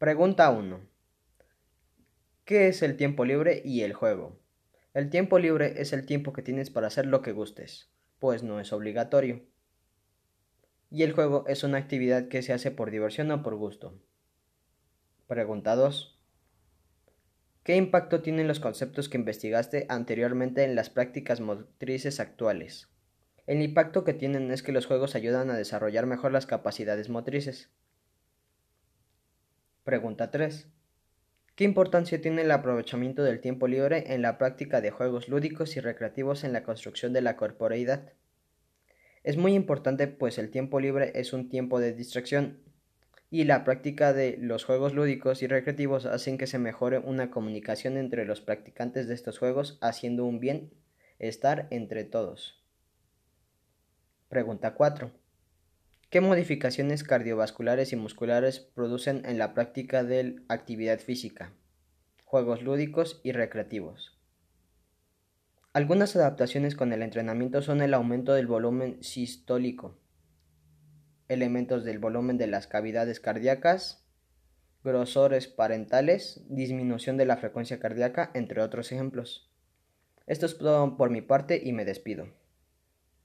Pregunta 1. ¿Qué es el tiempo libre y el juego? El tiempo libre es el tiempo que tienes para hacer lo que gustes, pues no es obligatorio. Y el juego es una actividad que se hace por diversión o por gusto. Pregunta 2. ¿Qué impacto tienen los conceptos que investigaste anteriormente en las prácticas motrices actuales? El impacto que tienen es que los juegos ayudan a desarrollar mejor las capacidades motrices. Pregunta 3. ¿Qué importancia tiene el aprovechamiento del tiempo libre en la práctica de juegos lúdicos y recreativos en la construcción de la corporeidad? Es muy importante pues el tiempo libre es un tiempo de distracción y la práctica de los juegos lúdicos y recreativos hacen que se mejore una comunicación entre los practicantes de estos juegos haciendo un bien estar entre todos. Pregunta 4. ¿Qué modificaciones cardiovasculares y musculares producen en la práctica de actividad física, juegos lúdicos y recreativos? Algunas adaptaciones con el entrenamiento son el aumento del volumen sistólico, elementos del volumen de las cavidades cardíacas, grosores parentales, disminución de la frecuencia cardíaca, entre otros ejemplos. Esto es todo por mi parte y me despido.